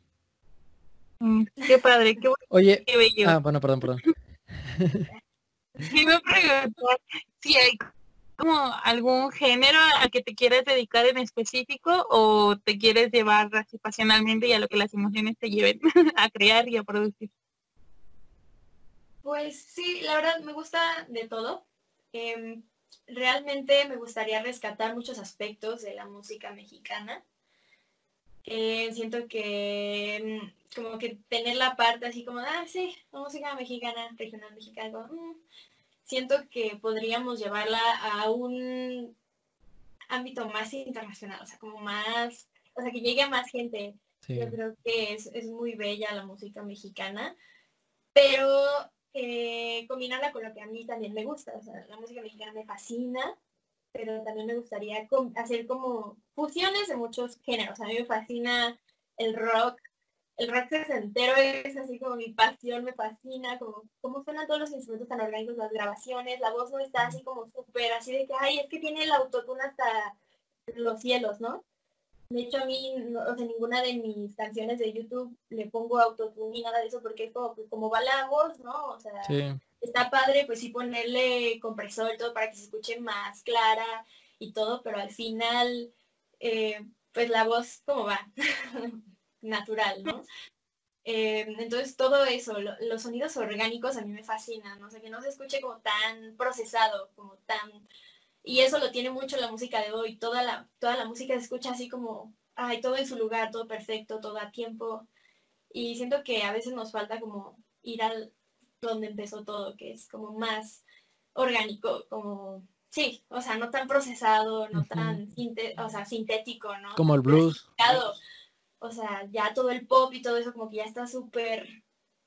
Mm, Qué padre, qué, bueno, Oye, qué bello. ah, bueno, perdón, perdón. [laughs] Sí me preguntó si hay como algún género al que te quieres dedicar en específico o te quieres llevar así pasionalmente y a lo que las emociones te lleven [laughs] a crear y a producir. Pues sí, la verdad me gusta de todo. Em, realmente me gustaría rescatar muchos aspectos de la música mexicana. Eh, siento que mm, como que tener la parte así como, ah, sí, la música mexicana, regional mexicana, como, mm, siento que podríamos llevarla a un ámbito más internacional, o sea, como más, o sea, que llegue a más gente. Sí. Yo creo que es, es muy bella la música mexicana, pero eh, combinarla con lo que a mí también me gusta. O sea, la música mexicana me fascina, pero también me gustaría hacer como fusiones de muchos géneros. A mí me fascina el rock. El rock sesentero es así como mi pasión, me fascina, como cómo suenan todos los instrumentos tan orgánicos, las grabaciones, la voz no está así como súper, así de que, ay, es que tiene el autotune hasta los cielos, ¿no? De hecho, a mí, no- o sea, ninguna de mis canciones de YouTube le pongo autotune ni nada de eso porque es como, pues, como va la voz, ¿no? O sea, Sí. está padre, pues sí ponerle compresor y todo para que se escuche más clara y todo, pero al final, eh, pues la voz como va, [laughs] natural, ¿no? Eh, entonces todo eso, lo- los sonidos orgánicos a mí me fascinan, ¿no? O sea, que no se escuche como tan procesado, como tan... Y eso lo tiene mucho la música de hoy, toda la, toda la música se escucha así como, ay, todo en su lugar, todo perfecto, todo a tiempo. Y siento que a veces nos falta como ir al donde empezó todo, que es como más orgánico, como, sí, o sea, no tan procesado, no tan o sea, sintético, ¿no? Como el blues. O sea, ya todo el pop y todo eso como que ya está súper,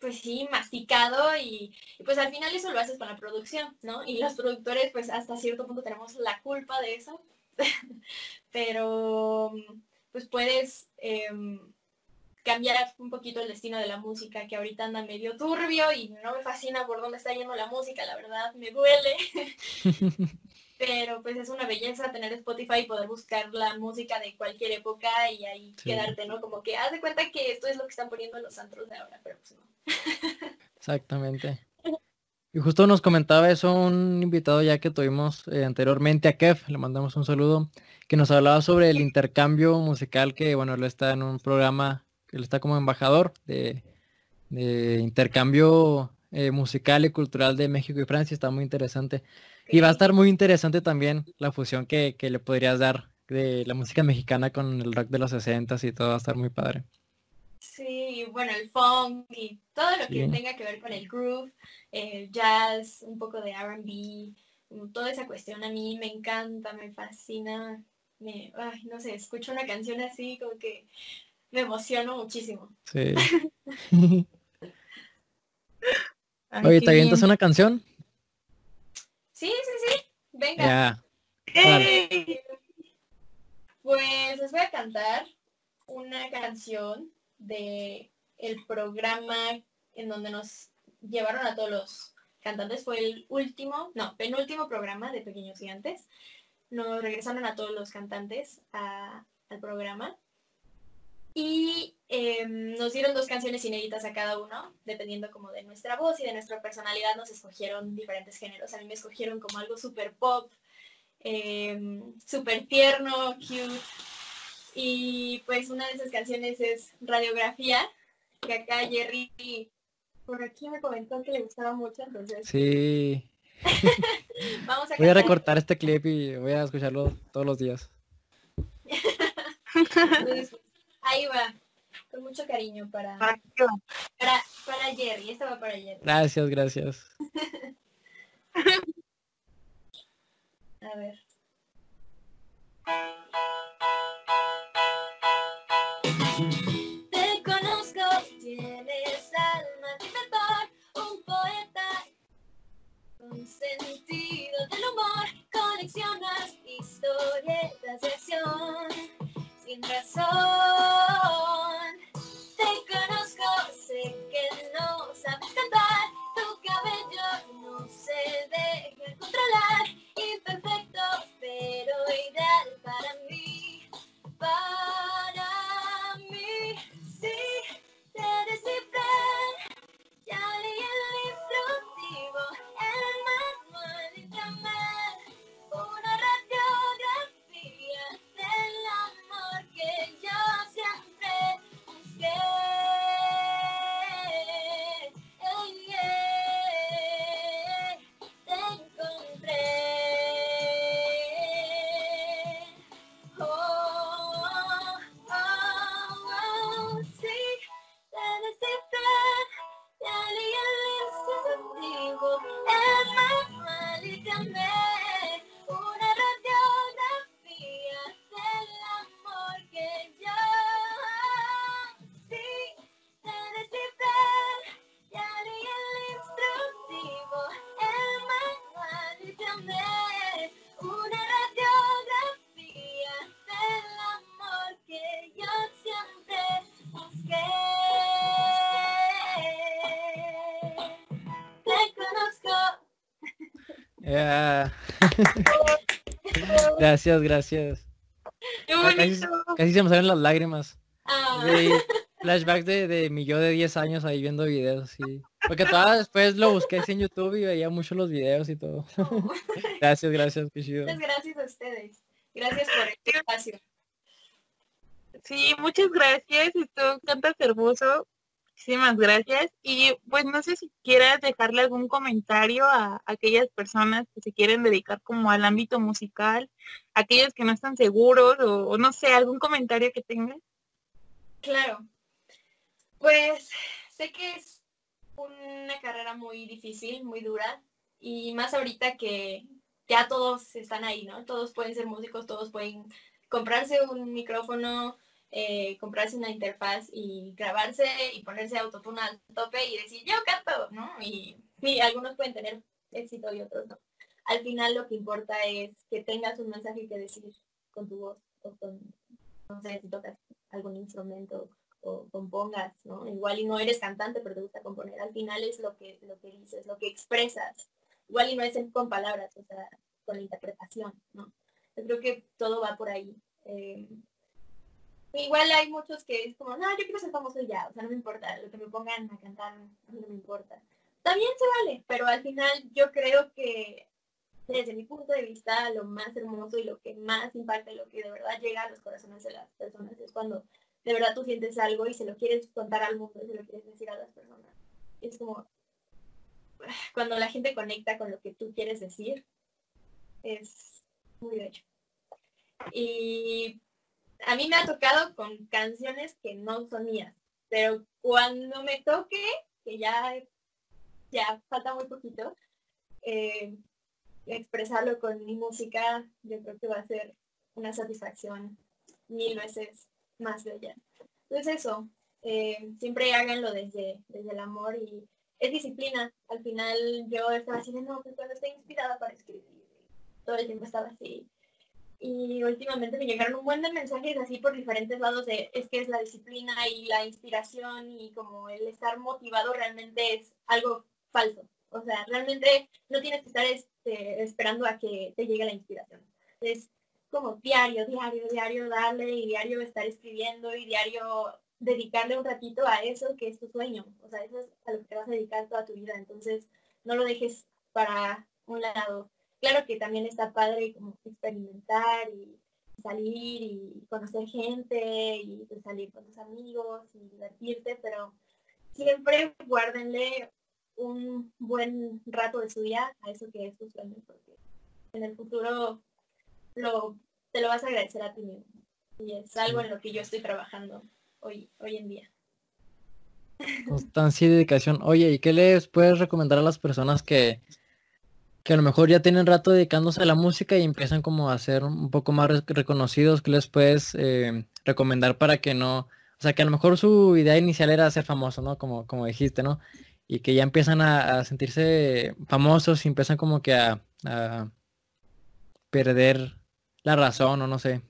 pues sí, masticado y, pues al final eso lo haces con la producción, ¿no? Y los productores pues hasta cierto punto tenemos la culpa de eso, [laughs] pero pues puedes em, cambiar un poquito el destino de la música que ahorita anda medio turbio y no me fascina por dónde está yendo la música, la verdad me duele. [laughs] pero pues es una belleza tener Spotify y poder buscar la música de cualquier época y ahí Sí. quedarte, ¿no? Como que haz de cuenta que esto es lo que están poniendo en los antros de ahora, pero pues no. Exactamente. Y justo nos comentaba eso un invitado ya que tuvimos eh, anteriormente a Kev, le mandamos un saludo, que nos hablaba sobre el intercambio musical que, bueno, él está en un programa, él está como embajador de, de intercambio eh, musical y cultural de México y Francia, está muy interesante. Y va a estar muy interesante también la fusión que, que le podrías dar de la música mexicana con el rock de los 60 y todo, va a estar muy padre. Sí, bueno, el funk y todo lo que tenga que ver con el groove, el jazz, un poco de R&B, toda esa cuestión a mí me encanta, me fascina, me, ay, no sé, escucho una canción así como que me emociono muchísimo. Sí. Ay, [laughs] [laughs] Oye, ¿te avientas bien. una canción? Sí, sí, sí, venga. Pues les voy a cantar una canción de el programa en donde nos llevaron a todos los cantantes. Fue el último, no, penúltimo programa de Pequeños Gigantes. Nos regresaron a todos los cantantes a- al programa. Y em, nos dieron dos canciones inéditas a cada uno, dependiendo como de nuestra voz y de nuestra personalidad, nos escogieron diferentes géneros. A mí me escogieron como algo súper pop, em, súper tierno, cute. Y pues una de esas canciones es Radiografía, que acá Jerry por aquí me comentó que le gustaba mucho, entonces Sí. [laughs] vamos a Voy a recortar este clip y voy a escucharlo todos los días. [laughs] Entonces, pues, ahí va, con mucho cariño para, Para para, para Jerry, esta va para Jerry. Gracias, gracias. [laughs] A ver. Te conozco, tienes alma de inventor, un poeta con sentido del humor, coleccionas historietas de acción sin razón. Te conozco, sé que no sabes cantar, tu cabello no se deja controlar, imperfecto pero ideal para mí, Ya. [laughs] gracias, gracias. ¡Qué Ah, Casi, bonito! casi se me salen las lágrimas. Ah, De flashbacks de, de mi yo de 10 años ahí viendo videos, sí. Porque todavía después lo busqué así en YouTube y veía mucho los videos y todo. [laughs] gracias, gracias, qué chido. Muchas gracias a ustedes. Gracias por este espacio. Sí, muchas gracias. Tú cantas hermoso. Muchísimas gracias. Y pues no sé si quieras dejarle algún comentario a aquellas personas que se quieren dedicar como al ámbito musical, aquellos que no están seguros o, o no sé, algún comentario que tengas. Claro. Pues sé que es una carrera muy difícil, muy dura, y más ahorita que ya todos están ahí, ¿no? Todos pueden ser músicos, todos pueden comprarse un micrófono, eh, comprarse una interfaz y grabarse y ponerse autotune al tope y decir, yo canto, ¿no? Y, y algunos pueden tener éxito y otros no. Al final lo que importa es que tengas un mensaje que decir con tu voz o con, no sé, si tocas algún instrumento o compongas, ¿no? Igual y no eres cantante, pero te gusta componer. Al final es lo que, lo que dices, lo que expresas. Igual y no es con palabras, o sea, con la interpretación, ¿no? Yo creo que todo va por ahí. Eh, igual hay muchos que es como, no, yo quiero ser famoso ya, o sea, no me importa, lo que me pongan a cantar, no me importa. También se vale, pero al final yo creo que desde mi punto de vista lo más hermoso y lo que más impacta y lo que de verdad llega a los corazones de las personas es cuando de verdad tú sientes algo y se lo quieres contar al mundo y se lo quieres decir a las personas. Es como [sighs] cuando la gente conecta con lo que tú quieres decir, es muy bello. Y a mí me ha tocado con canciones que no son mías, pero cuando me toque, que ya, ya falta muy poquito, eh, expresarlo con mi música, yo creo que va a ser una satisfacción mil veces más bella. Entonces eso, eh, siempre háganlo desde, desde el amor y es disciplina. Al final yo estaba así no, pues cuando estoy inspirada para escribir, todo el tiempo estaba así. Y últimamente me llegaron un buen de mensajes así por diferentes lados de es que es la disciplina y la inspiración y como el estar motivado realmente es algo falso. O sea, realmente no tienes que estar este, esperando a que te llegue la inspiración. Es como diario, diario, diario darle y diario estar escribiendo y diario dedicarle un ratito a eso que es tu sueño. O sea, eso es a lo que vas a dedicar toda tu vida. Entonces, no lo dejes para un lado. Claro que también está padre como experimentar y salir y conocer gente y pues, salir con tus amigos y divertirte, pero siempre guárdenle un buen rato de su día a eso que es tu sueño, porque en el futuro lo, te lo vas a agradecer a ti mismo. Y es algo en lo que yo estoy trabajando hoy, hoy en día. Constancia y dedicación. Oye, ¿y qué les puedes recomendar a las personas que, que a lo mejor ya tienen rato dedicándose a la música y empiezan como a ser un poco más reconocidos? ¿Qué les puedes eh, recomendar para que no, o sea, que a lo mejor su idea inicial era ser famoso, ¿no? Como, como dijiste, ¿no? Y que ya empiezan a, sentirse famosos y empiezan como que a, a perder la razón o no sé.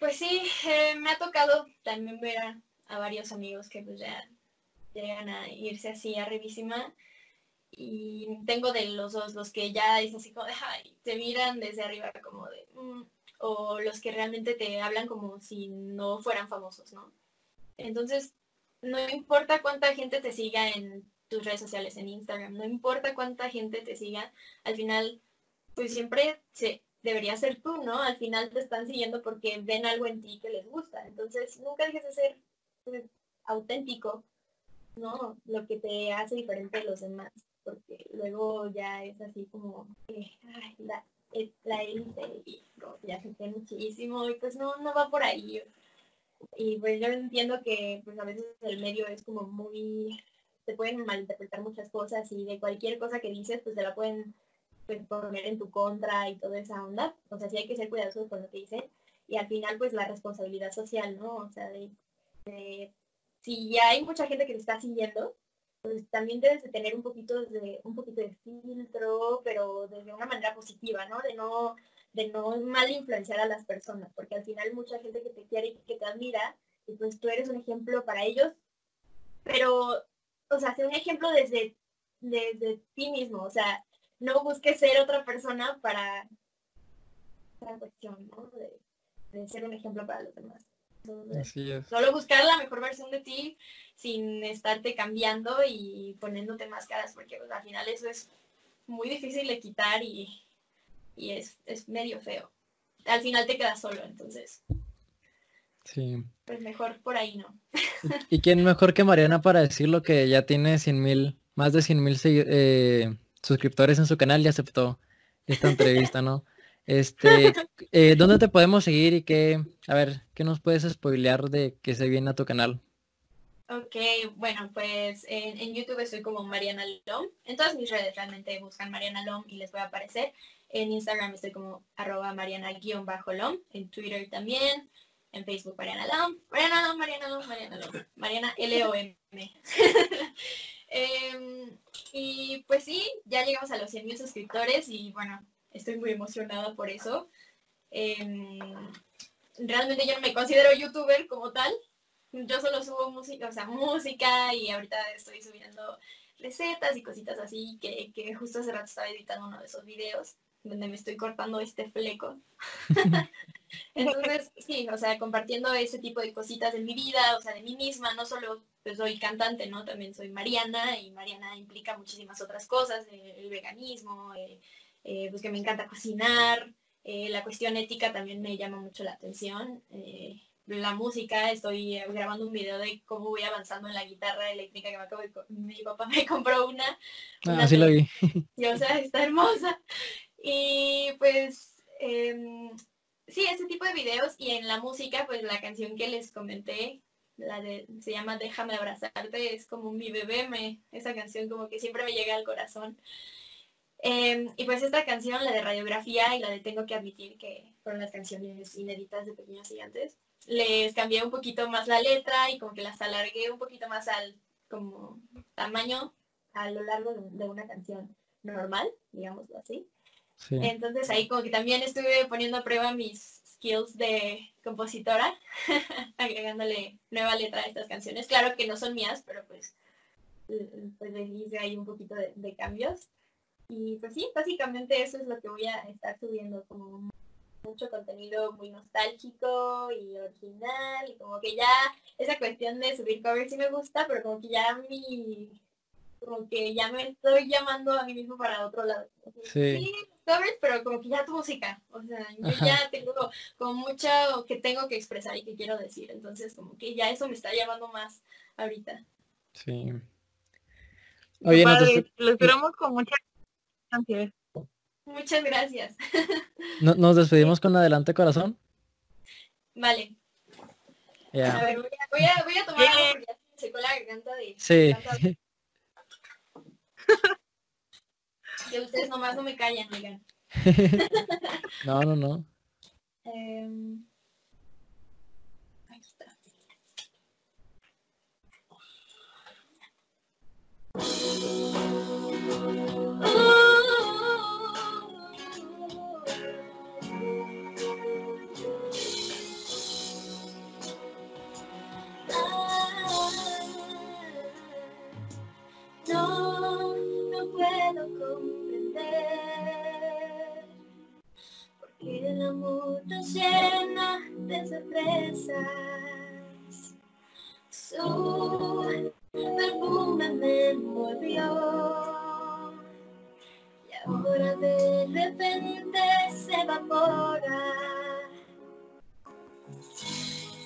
Pues sí, eh, me ha tocado también ver a, varios amigos que pues ya llegan a irse así arribísima y tengo de los dos, los que ya es así como de, ay, te miran desde arriba como de, mm", o los que realmente te hablan como si no fueran famosos, ¿no? Entonces, no importa cuánta gente te siga en tus redes sociales, en Instagram, no importa cuánta gente te siga, al final, pues siempre se, debería ser tú, ¿no? Al final te están siguiendo porque ven algo en ti que les gusta. Entonces, nunca dejes de ser pues, auténtico, ¿no? Lo que te hace diferente de los demás, luego ya es así como, ay, la, la élite y ya se muchísimo y pues no, no va por ahí. Y pues yo entiendo que pues a veces el medio es como muy, se pueden malinterpretar muchas cosas y de cualquier cosa que dices pues se la pueden pues, poner en tu contra y toda esa onda. O sea, sí hay que ser cuidadosos con lo que dicen. Y al final, pues la responsabilidad social, ¿no? O sea, de, si ya hay mucha gente que te está siguiendo, pues también debes de tener un poquito de, un poquito de filtro, pero de una manera positiva, ¿no? De no, de no mal influenciar a las personas, porque al final mucha gente que te quiere y que te admira, y pues tú eres un ejemplo para ellos, pero, o sea, ser un ejemplo desde, desde ti mismo, o sea, no busques ser otra persona para esa cuestión, ¿no? De, ser un ejemplo para los demás. Solo buscar la mejor versión de ti sin estarte cambiando y poniéndote máscaras, porque pues, al final eso es muy difícil de quitar y, es, es, medio feo. Al final te quedas solo, entonces. Sí. Pues mejor por ahí no. ¿Y quién mejor que Mariana para decir lo que ya tiene 100 mil, más de 100 mil eh, suscriptores en su canal y aceptó esta entrevista, ¿no? Este, eh, ¿dónde te podemos seguir y qué, a ver, qué nos puedes spoilear de que se viene a tu canal? Ok, bueno, pues en, YouTube estoy como Mariana Lom. En todas mis redes realmente buscan Mariana Lom y les voy a aparecer. En Instagram estoy como arroba Mariana-Lom. En Twitter también. En Facebook Mariana Lom. Mariana Lom, Mariana Lom, Mariana Lom. Mariana L-O-M. [laughs] Em, y pues sí, ya llegamos a los 100 mil suscriptores y bueno, estoy muy emocionada por eso. Em, realmente yo no me considero youtuber como tal. Yo solo subo música, o sea, música y ahorita estoy subiendo recetas y cositas así, que, que justo hace rato estaba editando uno de esos videos donde me estoy cortando este fleco. [laughs] Entonces, sí, o sea, compartiendo ese tipo de cositas de mi vida, o sea, de mí misma, no solo pues, soy cantante, ¿no? También soy Mariana y Mariana implica muchísimas otras cosas, eh, el veganismo, eh, eh, pues que me encanta cocinar, la cuestión ética también me llama mucho la atención. la música, estoy grabando un video de cómo voy avanzando en la guitarra eléctrica que me acabo de, mi papá me [laughs] compró una. Ah, sí la vi. [laughs] Y, o sea, está hermosa. Y pues em, sí, ese tipo de videos y en la música, pues la canción que les comenté, la de, se llama Déjame abrazarte, es como mi bebé, me, esa canción como que siempre me llega al corazón. Em, y pues esta canción, la de radiografía y la de Tengo que admitir que fueron las canciones inéditas de Pequeños Gigantes, les cambié un poquito más la letra y como que las alargué un poquito más al como tamaño a lo largo de una canción normal, digámoslo así. Entonces ahí como que también estuve poniendo a prueba mis skills de compositora, [laughs] agregándole nueva letra a estas canciones. Claro que no son mías, pero pues, pues hice ahí un poquito de, cambios. Y pues sí, básicamente eso es lo que voy a estar subiendo, como mucho contenido muy nostálgico y original, y como que ya esa cuestión de subir covers sí me gusta, pero como que ya mi como que ya me estoy llamando a mí mismo para otro lado. Sí. pero como que ya tu música. O sea, yo ya tengo como mucho que tengo que expresar y que quiero decir. Entonces, como que ya eso me está llamando más ahorita. Sí. Oye, lo esperamos con mucha Muchas gracias. [laughs] ¿Nos despedimos con adelante corazón? Vale. A ver, voy a, voy a, tomar algo porque ya se secó la garganta de... Sí. [laughs] Que ustedes nomás no me callan, digan. [laughs] no, no, no. Eh, aquí está. El amor nos llena de sorpresas. Su perfume me envolvió y ahora de repente se evapora.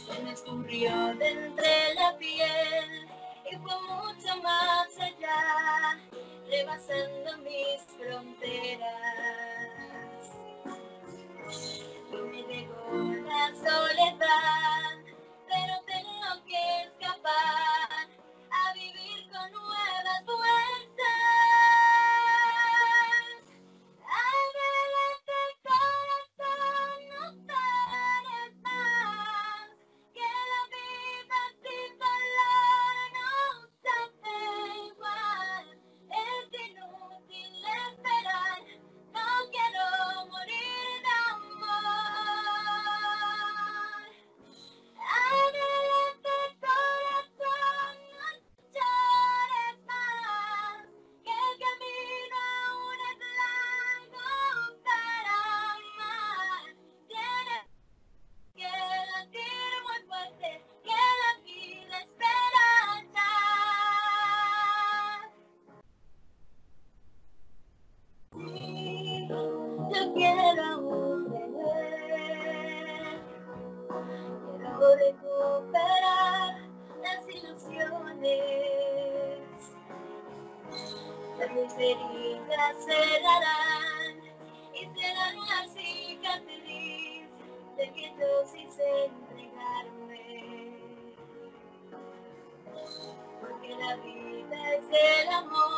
Se me escurrió de entre la piel y fue mucho más allá, rebasando mis fronteras. Me llegó la soledad, pero tengo que escapar vida es el amor.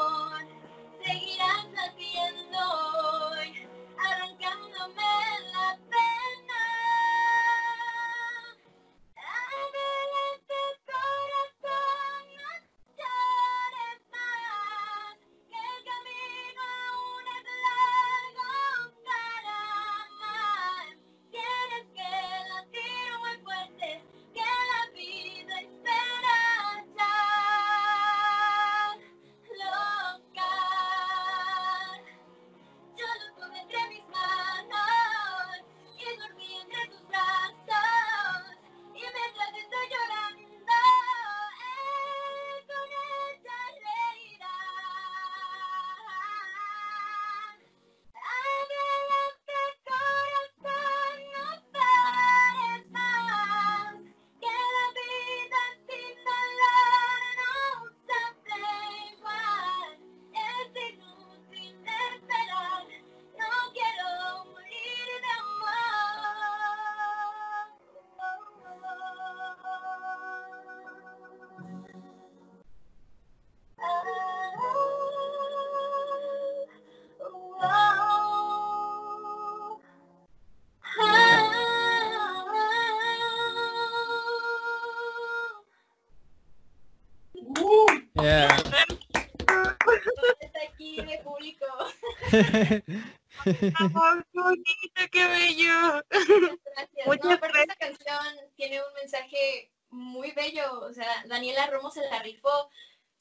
¡Ay, qué bonito, qué bello! Gracias. Muchas No, aparte esta canción tiene un mensaje muy bello. O sea, Daniela Romo se la rifó.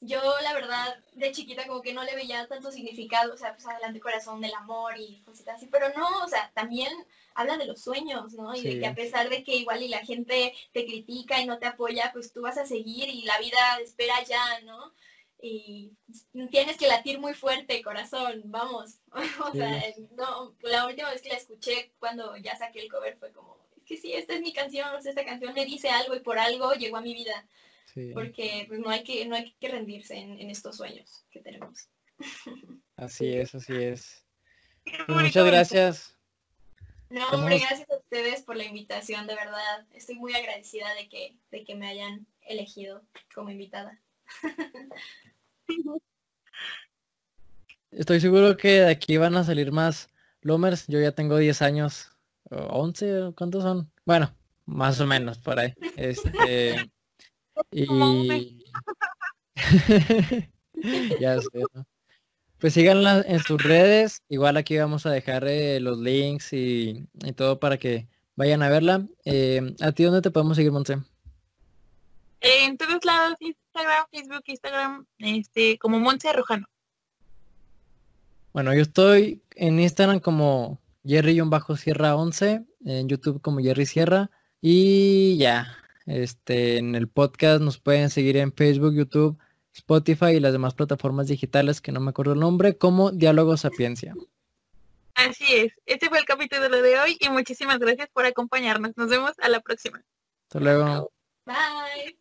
Yo, la verdad, de chiquita como que no le veía tanto significado. O sea, pues adelante corazón del amor y cositas así. Pero no, o sea, también habla de los sueños, ¿no? Y Sí. de que a pesar de que igual y la gente te critica y no te apoya, pues tú vas a seguir y la vida espera ya, ¿no? Y tienes que latir muy fuerte, corazón, vamos. [laughs] o sea, no, la última vez que la escuché cuando ya saqué el cover fue como, es que sí, esta es mi canción, o sea, esta canción me dice algo y por algo llegó a mi vida, Sí, porque pues, no hay que, no hay que rendirse en, en estos sueños que tenemos. [laughs] así es, así es. Pues muchas gracias. No, Estamos- hombre, gracias a ustedes por la invitación, de verdad. Estoy muy agradecida de que, de que me hayan elegido como invitada. [laughs] Estoy seguro que de aquí van a salir más Lomers. Yo ya tengo 10 años. o 11, ¿cuántos son? Bueno, más o menos por ahí. Este, y... [laughs] ya sé, ¿no? Pues síganla en sus redes. Igual aquí vamos a dejar eh, los links y, y todo para que vayan a verla. Eh, ¿A ti dónde te podemos seguir, Monse? En todos lados, Instagram, Facebook, Instagram, este, como Monse Rojano. Bueno, yo estoy en Instagram como Jerry-Sierra 11, en YouTube como Jerry Sierra y ya, este, en el podcast nos pueden seguir en Facebook, YouTube, Spotify y las demás plataformas digitales que no me acuerdo el nombre, como Diálogo Sapiencia. Así es. Este fue el capítulo de hoy y muchísimas gracias por acompañarnos. Nos vemos a la próxima. Hasta luego. Bye.